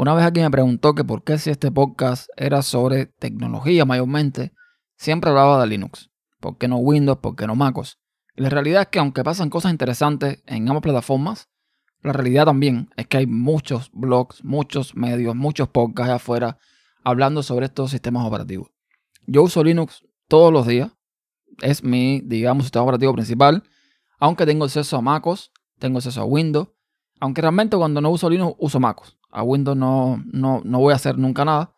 Una vez alguien me preguntó que por qué si este podcast era sobre tecnología mayormente, siempre hablaba de Linux. ¿Por qué no Windows? ¿Por qué no MacOS? Y la realidad es que aunque pasan cosas interesantes en ambas plataformas, la realidad también es que hay muchos blogs, muchos medios, muchos podcasts afuera hablando sobre estos sistemas operativos. Yo uso Linux todos los días. Es mi, digamos, sistema operativo principal. Aunque tengo acceso a MacOS, tengo acceso a Windows. Aunque realmente cuando no uso Linux, uso MacOS. A Windows no, no, no voy a hacer nunca nada.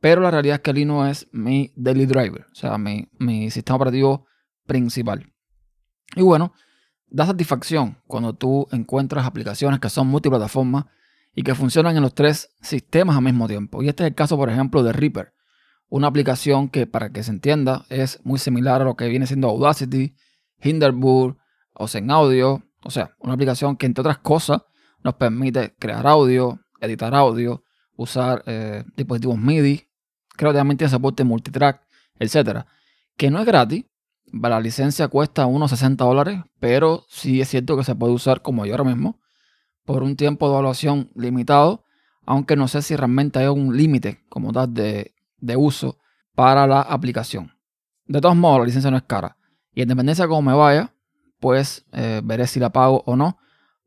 Pero la realidad es que Linux es mi daily driver, o sea, mi, mi sistema operativo principal. Y bueno, da satisfacción cuando tú encuentras aplicaciones que son multiplataformas y que funcionan en los tres sistemas al mismo tiempo. Y este es el caso, por ejemplo, de Reaper, una aplicación que, para que se entienda, es muy similar a lo que viene siendo Audacity, Hinderburg o Zen Audio. O sea, una aplicación que, entre otras cosas, nos permite crear audio, editar audio, usar eh, dispositivos MIDI, creo que también tiene soporte multitrack, etcétera, que no es gratis. La licencia cuesta unos 60 dólares, pero sí es cierto que se puede usar como yo ahora mismo por un tiempo de evaluación limitado, aunque no sé si realmente hay un límite como tal de, uso para la aplicación. De todos modos, la licencia no es cara. Y en dependencia de cómo me vaya, pues eh, veré si la pago o no.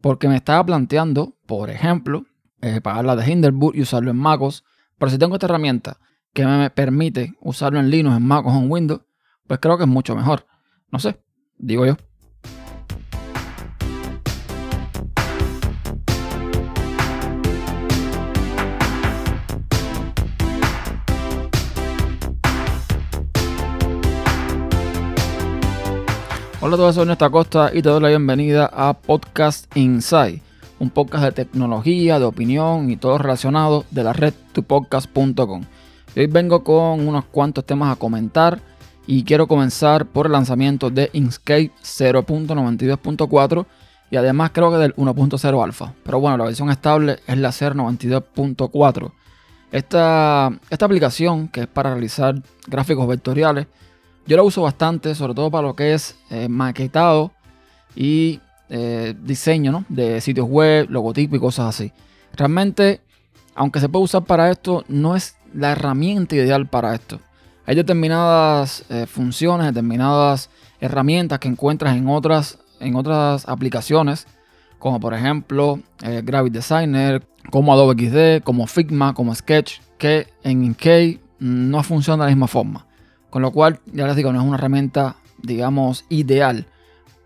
Porque me estaba planteando, por ejemplo, eh, pagar la de Hinderburg y usarlo en MacOS. Pero si tengo esta herramienta que me permite usarlo en Linux, en Mac o en Windows, pues creo que es mucho mejor. No sé, digo yo. Hola a todos, soy Néstor Costa y te doy la bienvenida a Podcast Inside, un podcast de tecnología, de opinión y todo relacionado de la red tupodcast.com. Hoy vengo con unos cuantos temas a comentar y quiero comenzar por el lanzamiento de Inkscape 0.92.4 y además creo que del 1.0 alfa. Pero bueno, la versión estable es la 0.92.4. Esta, esta aplicación que es para realizar gráficos vectoriales, yo la uso bastante, sobre todo para lo que es eh, maquetado y eh, diseño de sitios web, logotipos y cosas así. Realmente, aunque se puede usar para esto, no es la herramienta ideal para esto. Hay determinadas eh, funciones, determinadas herramientas que encuentras en otras, en otras aplicaciones, como por ejemplo eh, Designer, como Adobe XD, como Figma, como Sketch, que en Inkey no funciona de la misma forma. Con lo cual, ya les digo, no es una herramienta, digamos, ideal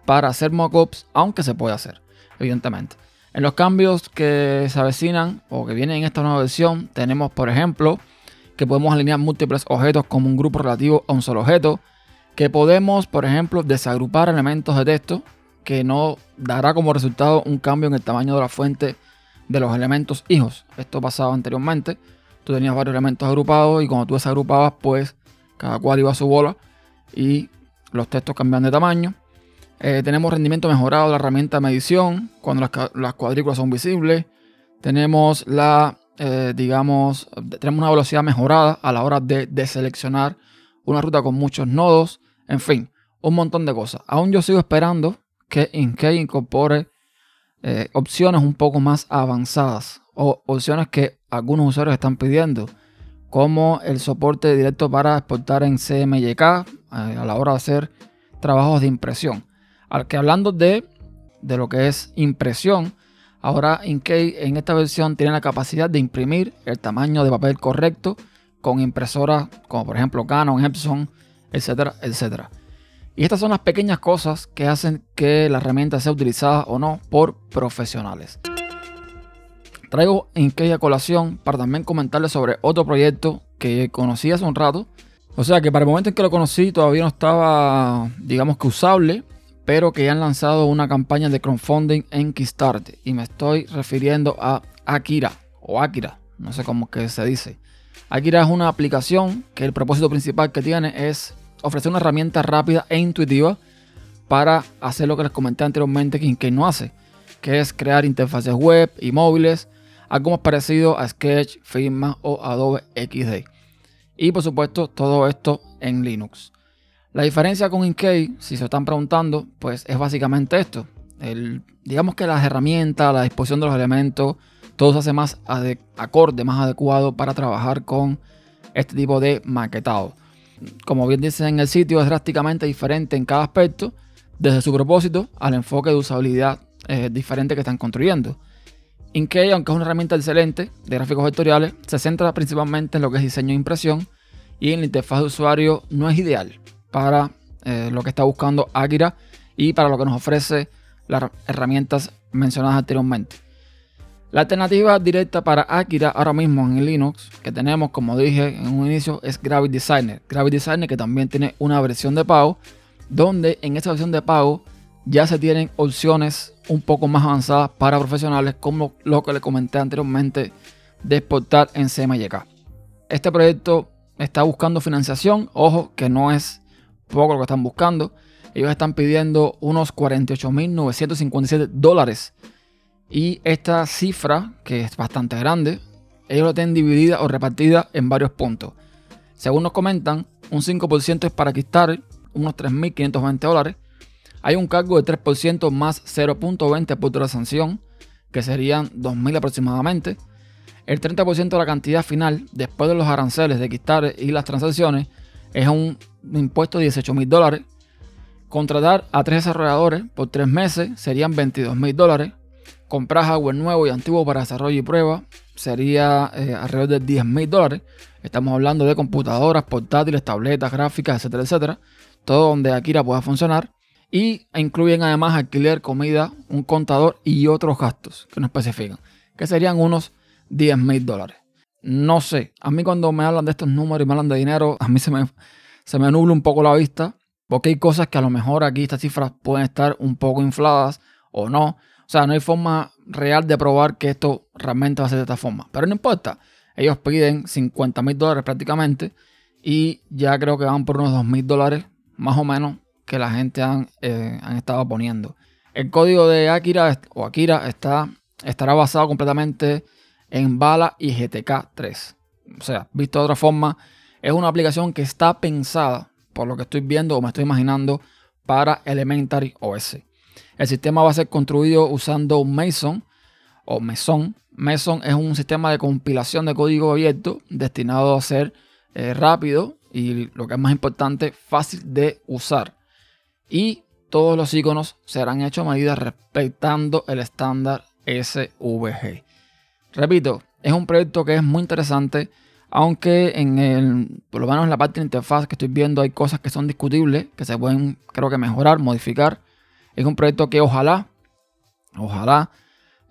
para hacer mockups, aunque se puede hacer, evidentemente. En los cambios que se avecinan o que vienen en esta nueva versión, tenemos, por ejemplo, que podemos alinear múltiples objetos como un grupo relativo a un solo objeto, que podemos, por ejemplo, desagrupar elementos de texto, que no dará como resultado un cambio en el tamaño de la fuente de los elementos hijos. Esto pasaba anteriormente. Tú tenías varios elementos agrupados y cuando tú desagrupabas, pues cada cual iba a su bola y los textos cambian de tamaño. Eh, tenemos rendimiento mejorado de la herramienta de medición cuando las, las cuadrículas son visibles. Tenemos la eh, digamos, tenemos una velocidad mejorada a la hora de, seleccionar una ruta con muchos nodos, en fin, un montón de cosas. Aún yo sigo esperando que Inkey incorpore eh, opciones un poco más avanzadas o opciones que algunos usuarios están pidiendo, como el soporte directo para exportar en CMYK a la hora de hacer trabajos de impresión. Al que hablando de, de lo que es impresión, Ahora Inkey en esta versión tiene la capacidad de imprimir el tamaño de papel correcto con impresoras como por ejemplo Canon, Epson, etcétera, etcétera. Y estas son las pequeñas cosas que hacen que la herramienta sea utilizada o no por profesionales. Traigo Inkey a colación para también comentarles sobre otro proyecto que conocí hace un rato. O sea que para el momento en que lo conocí todavía no estaba, digamos que usable, pero que han lanzado una campaña de crowdfunding en Kickstarter. Y me estoy refiriendo a Akira o Akira, no sé cómo que se dice. Akira es una aplicación que el propósito principal que tiene es ofrecer una herramienta rápida e intuitiva para hacer lo que les comenté anteriormente que no hace, que es crear interfaces web y móviles, algo más parecido a Sketch, Figma o Adobe XD. Y por supuesto todo esto en Linux. La diferencia con Inkey, si se están preguntando, pues es básicamente esto. El, digamos que las herramientas, la disposición de los elementos todo se hace más acorde, más adecuado para trabajar con este tipo de maquetado. Como bien dice en el sitio, es drásticamente diferente en cada aspecto, desde su propósito al enfoque de usabilidad eh, diferente que están construyendo. Inkey, aunque es una herramienta excelente de gráficos vectoriales, se centra principalmente en lo que es diseño e impresión y en la interfaz de usuario no es ideal para eh, lo que está buscando Akira y para lo que nos ofrece las herramientas mencionadas anteriormente. La alternativa directa para Akira ahora mismo en Linux que tenemos, como dije en un inicio, es Gravity Designer. Gravity Designer que también tiene una versión de pago, donde en esta versión de pago ya se tienen opciones un poco más avanzadas para profesionales, como lo que le comenté anteriormente de exportar en CMYK. Este proyecto está buscando financiación, ojo que no es poco lo que están buscando. Ellos están pidiendo unos 48.957 dólares y esta cifra, que es bastante grande, ellos lo tienen dividida o repartida en varios puntos. Según nos comentan, un 5% es para Kickstarter, unos 3.520 dólares. Hay un cargo de 3% más 0.20 por la sanción, que serían 2.000 aproximadamente. El 30% de la cantidad final, después de los aranceles de Kickstarter y las transacciones, es un impuesto de 18.000 dólares. Contratar a tres desarrolladores por tres meses serían 22.000 dólares comprar hardware nuevo y antiguo para desarrollo y prueba sería eh, alrededor de 10 mil dólares. Estamos hablando de computadoras, portátiles, tabletas, gráficas, etcétera, etcétera. Todo donde Akira pueda funcionar. Y incluyen además alquiler, comida, un contador y otros gastos que no especifican, que serían unos 10 mil dólares. No sé, a mí cuando me hablan de estos números y me hablan de dinero, a mí se me, se me nubla un poco la vista, porque hay cosas que a lo mejor aquí estas cifras pueden estar un poco infladas o no. O sea, no hay forma real de probar que esto realmente va a ser de esta forma. Pero no importa. Ellos piden 50 mil dólares prácticamente. Y ya creo que van por unos 2 mil dólares, más o menos, que la gente han, eh, han estado poniendo. El código de Akira o Akira está, estará basado completamente en Bala y GTK 3. O sea, visto de otra forma, es una aplicación que está pensada, por lo que estoy viendo o me estoy imaginando, para Elementary OS. El sistema va a ser construido usando Mason o Meson. Meson es un sistema de compilación de código abierto destinado a ser eh, rápido y lo que es más importante, fácil de usar. Y todos los iconos serán hechos a medida respetando el estándar SVG. Repito, es un proyecto que es muy interesante, aunque en el, por lo menos en la parte de interfaz que estoy viendo hay cosas que son discutibles, que se pueden creo que mejorar, modificar. Es un proyecto que ojalá, ojalá,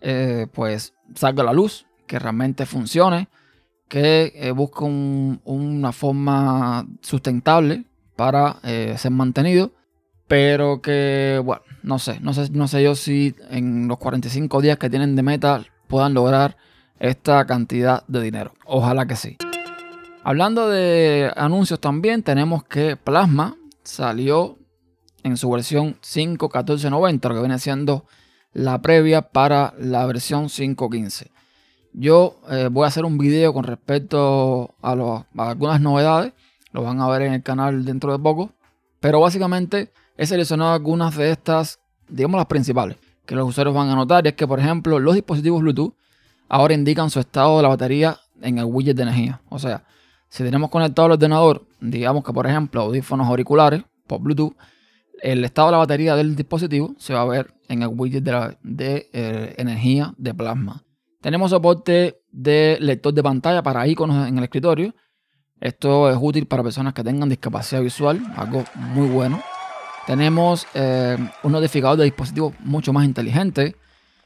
eh, pues salga a la luz, que realmente funcione, que eh, busque una forma sustentable para eh, ser mantenido, pero que, bueno, no sé, no sé, no sé yo si en los 45 días que tienen de meta puedan lograr esta cantidad de dinero. Ojalá que sí. Hablando de anuncios también, tenemos que Plasma salió en su versión 5.14.90, lo que viene siendo la previa para la versión 5.15. Yo eh, voy a hacer un video con respecto a, algunas novedades, lo van a ver en el canal dentro de poco, pero básicamente he seleccionado algunas de estas, digamos las principales, que los usuarios van a notar, y es que por ejemplo los dispositivos Bluetooth ahora indican su estado de la batería en el widget de energía. O sea, si tenemos conectado el ordenador, digamos que por ejemplo audífonos auriculares por Bluetooth, el estado de la batería del dispositivo se va a ver en el widget de, eh, energía de plasma. Tenemos soporte de lector de pantalla para iconos en el escritorio. Esto es útil para personas que tengan discapacidad visual, algo muy bueno. Tenemos eh, un notificador de dispositivos mucho más inteligente.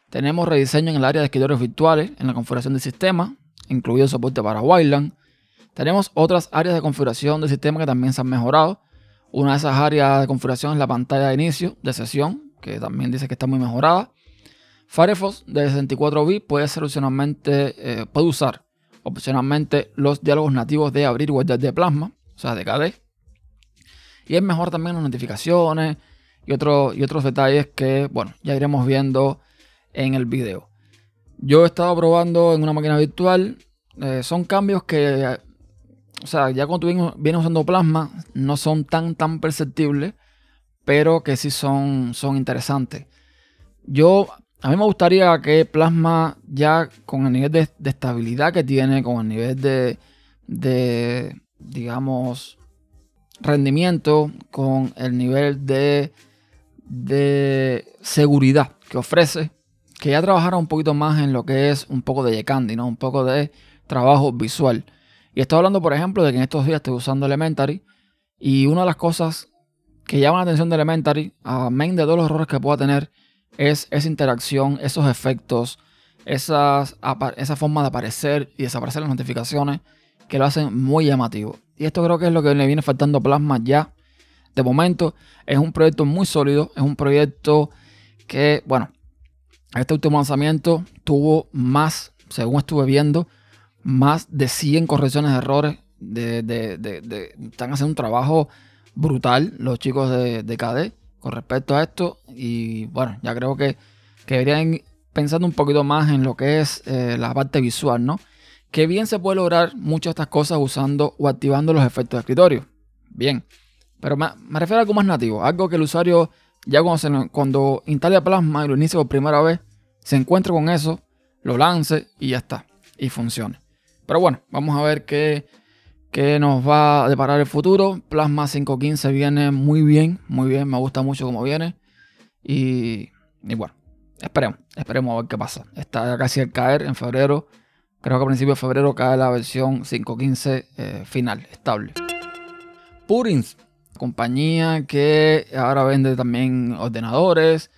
Tenemos rediseño en el área de escritorios virtuales, en la configuración del sistema, incluido soporte para Wildland. Tenemos otras áreas de configuración del sistema que también se han mejorado, una de esas áreas de configuración es la pantalla de inicio de sesión, que también dice que está muy mejorada. Firefox de 64 bits puede ser opcionalmente, eh, puede usar opcionalmente los diálogos nativos de abrir web de Plasma, o sea, de KD. Y es mejor también las notificaciones y, y otros detalles que, bueno, ya iremos viendo en el video. Yo he estado probando en una máquina virtual. Eh, son cambios que o sea, ya cuando tú vienes usando plasma, no son tan, tan perceptibles, pero que sí son, son interesantes. Yo a mí me gustaría que Plasma ya con el nivel de, estabilidad que tiene, con el nivel de, de, digamos, rendimiento, con el nivel de, de seguridad que ofrece, que ya trabajara un poquito más en lo que es un poco de Candy, ¿no? Un poco de trabajo visual. Y estoy hablando, por ejemplo, de que en estos días estoy usando Elementary y una de las cosas que llama la atención de Elementary, a main de todos los errores que pueda tener, es esa interacción, esos efectos, esas, esa forma de aparecer y desaparecer las notificaciones que lo hacen muy llamativo. Y esto creo que es lo que le viene faltando a Plasma ya. De momento es un proyecto muy sólido, es un proyecto que, bueno, este último lanzamiento tuvo más, según estuve viendo, más de 100 correcciones de errores. Están haciendo un trabajo brutal los chicos de, de KD con respecto a esto. Y bueno, ya creo que, deberían pensando un poquito más en lo que es eh, la parte visual, ¿no? Que bien se puede lograr muchas de estas cosas usando o activando los efectos de escritorio. Bien, pero me, refiero a algo más nativo, algo que el usuario ya cuando, cuando instale Plasma y lo inicie por primera vez, se encuentre con eso, lo lance y ya está, y funcione. Pero bueno, vamos a ver qué, qué nos va a deparar el futuro. Plasma 515 viene muy bien, muy bien, me gusta mucho cómo viene. Y, y bueno, esperemos, esperemos a ver qué pasa. Está casi al caer en febrero. Creo que a principios de febrero cae la versión 5.15 eh, final, estable. Purins, compañía que ahora vende también ordenadores,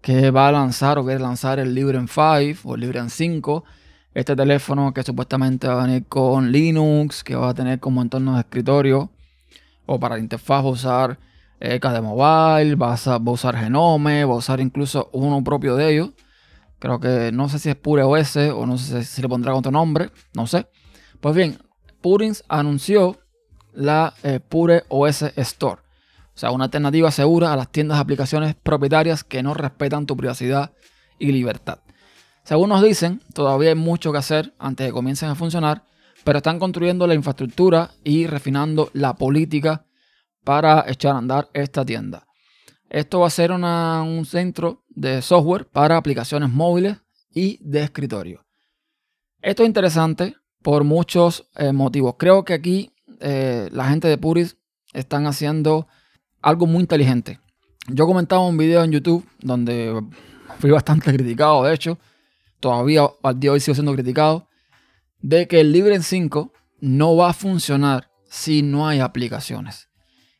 que va a lanzar o quiere lanzar el Librem 5 o el Librem 5. Este teléfono que supuestamente va a venir con Linux, que va a tener como entorno de escritorio o para la interfaz usar eh, KD Mobile, va a, usar Genome, va a usar incluso uno propio de ellos. Creo que no sé si es Pure OS o no sé si le pondrá otro nombre, no sé. Pues bien, Purins anunció la eh, Pure OS Store. O sea, una alternativa segura a las tiendas de aplicaciones propietarias que no respetan tu privacidad y libertad. Según nos dicen, todavía hay mucho que hacer antes de que comiencen a funcionar, pero están construyendo la infraestructura y refinando la política para echar a andar esta tienda. Esto va a ser un centro de software para aplicaciones móviles y de escritorio. Esto es interesante por muchos eh, motivos. Creo que aquí eh, la gente de Puris están haciendo algo muy inteligente. Yo comentaba un video en YouTube donde fui bastante criticado, de hecho, todavía al día de hoy sigo siendo criticado, de que el Libre 5 no va a funcionar si no hay aplicaciones.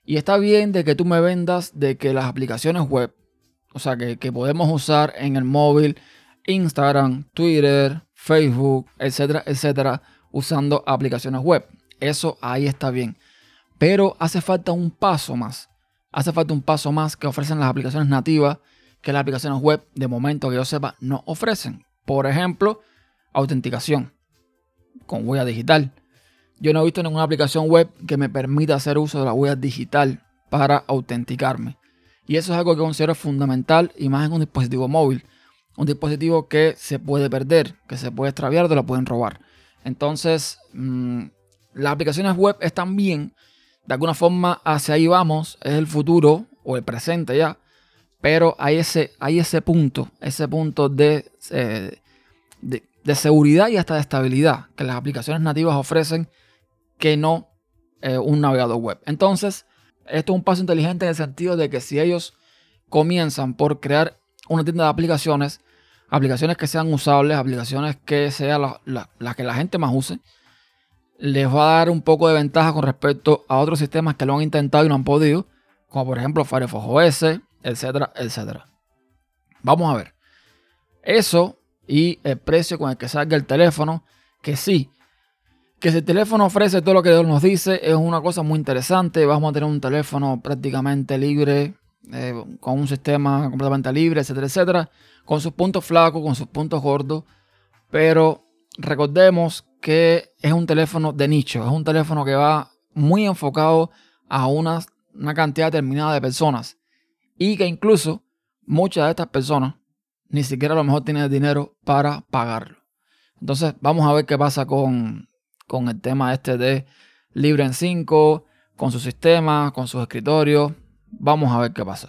Y está bien de que tú me vendas de que las aplicaciones web, o sea, que, podemos usar en el móvil, Instagram, Twitter, Facebook, etcétera, etcétera, usando aplicaciones web. Eso ahí está bien. Pero hace falta un paso más. Hace falta un paso más que ofrecen las aplicaciones nativas que las aplicaciones web, de momento que yo sepa, no ofrecen. Por ejemplo, autenticación con huella digital. Yo no he visto ninguna aplicación web que me permita hacer uso de la huella digital para autenticarme. Y eso es algo que considero fundamental y más en un dispositivo móvil. Un dispositivo que se puede perder, que se puede extraviar, te lo pueden robar. Entonces, mm, las aplicaciones web están bien. De alguna forma, hacia ahí vamos. Es el futuro o el presente ya. Pero hay ese, hay ese punto, ese punto de, eh, de, de seguridad y hasta de estabilidad que las aplicaciones nativas ofrecen que no eh, un navegador web. Entonces, esto es un paso inteligente en el sentido de que si ellos comienzan por crear una tienda de aplicaciones, aplicaciones que sean usables, aplicaciones que sean las que la gente más use, les va a dar un poco de ventaja con respecto a otros sistemas que lo han intentado y no han podido, como por ejemplo Firefox OS, etcétera, etcétera. Vamos a ver. Eso y el precio con el que salga el teléfono, que sí, que si el teléfono ofrece todo lo que nos dice es una cosa muy interesante. Vamos a tener un teléfono prácticamente libre, eh, con un sistema completamente libre, etcétera, etcétera, con sus puntos flacos, con sus puntos gordos. Pero recordemos que es un teléfono de nicho, es un teléfono que va muy enfocado a una, una cantidad determinada de personas y que incluso muchas de estas personas ni siquiera a lo mejor tienen dinero para pagarlo. Entonces vamos a ver qué pasa con, con el tema este de Libre en 5, con su sistema, con sus escritorios. Vamos a ver qué pasa.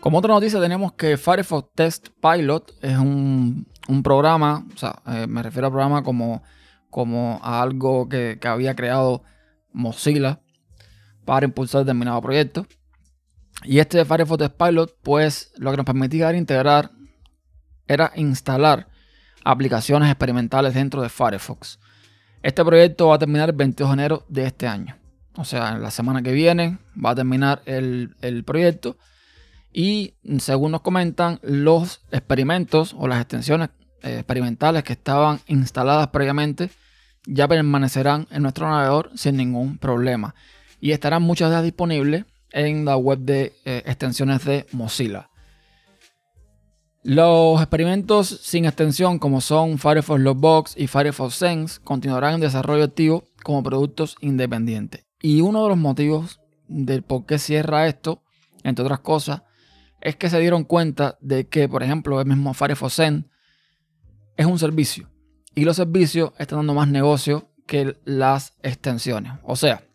Como otra noticia tenemos que Firefox Test Pilot es un, programa, o sea, eh, me refiero al programa como, como a algo que, que había creado Mozilla para impulsar determinado proyecto. Y este Firefox Pilot, pues lo que nos permitía integrar, era instalar aplicaciones experimentales dentro de Firefox. Este proyecto va a terminar el 22 de enero de este año. O sea, la semana que viene va a terminar el, el proyecto. Y según nos comentan, los experimentos o las extensiones eh, experimentales que estaban instaladas previamente ya permanecerán en nuestro navegador sin ningún problema. Y estarán muchas de disponibles en la web de eh, extensiones de Mozilla. Los experimentos sin extensión como son Firefox Logbox y Firefox Sense continuarán en desarrollo activo como productos independientes. Y uno de los motivos del por qué cierra esto, entre otras cosas, es que se dieron cuenta de que, por ejemplo, el mismo Firefox Sense es un servicio. Y los servicios están dando más negocio que las extensiones. O sea,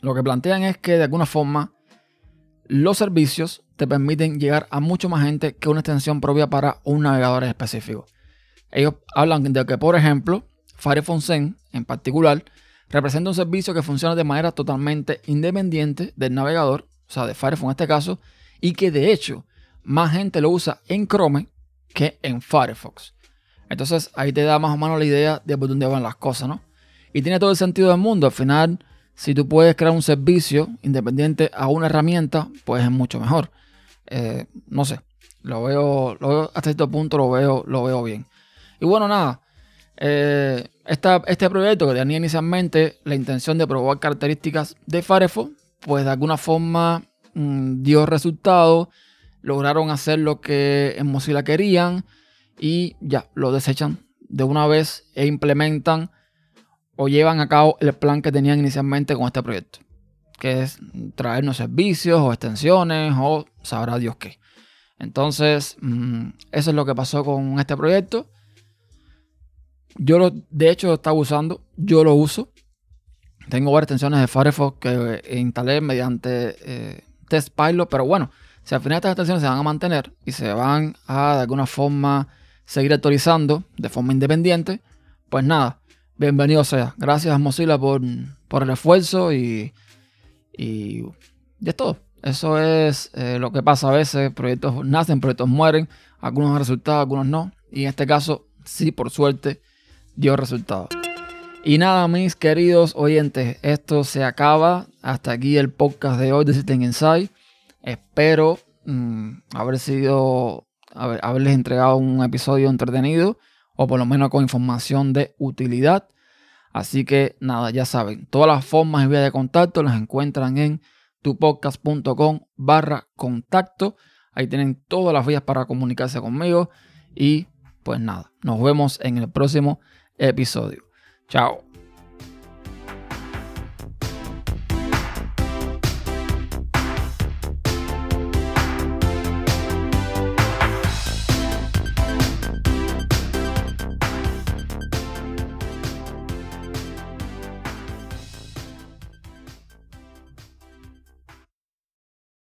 lo que plantean es que de alguna forma los servicios te permiten llegar a mucho más gente que una extensión propia para un navegador específico. Ellos hablan de que, por ejemplo, Firefox Zen en particular representa un servicio que funciona de manera totalmente independiente del navegador, o sea, de Firefox en este caso, y que de hecho más gente lo usa en Chrome que en Firefox. Entonces ahí te da más o menos la idea de por dónde van las cosas, ¿no? Y tiene todo el sentido del mundo. Al final, si tú puedes crear un servicio independiente a una herramienta, pues es mucho mejor. Eh, no sé, lo veo, hasta cierto punto lo veo, lo veo bien. Y bueno, nada, eh, este proyecto que tenía inicialmente la intención de probar características de Firefox, pues de alguna forma mm, dio resultado, lograron hacer lo que en Mozilla querían y ya lo desechan de una vez e implementan o llevan a cabo el plan que tenían inicialmente con este proyecto, que es traernos servicios o extensiones o sabrá Dios qué. Entonces, mm, eso es lo que pasó con este proyecto. Yo lo, de hecho, lo estaba usando, yo lo uso. Tengo varias extensiones de Firefox que instalé mediante eh, Test Pilot, pero bueno, si al final estas extensiones se van a mantener y se van a de alguna forma seguir actualizando de forma independiente, pues nada, bienvenido sea. Gracias Mozilla por, por el esfuerzo y, y, es todo. Eso es eh, lo que pasa a veces. Proyectos nacen, proyectos mueren. Algunos han resultado, algunos no. Y en este caso, sí, por suerte, dio resultado. Y nada, mis queridos oyentes, esto se acaba. Hasta aquí el podcast de hoy de System Insight. Espero mm, haber sido, haberles entregado un episodio entretenido o por lo menos con información de utilidad. Así que nada, ya saben, todas las formas y vías de contacto las encuentran en tupodcast.com barra contacto. Ahí tienen todas las vías para comunicarse conmigo. Y pues nada, nos vemos en el próximo episodio. Chao.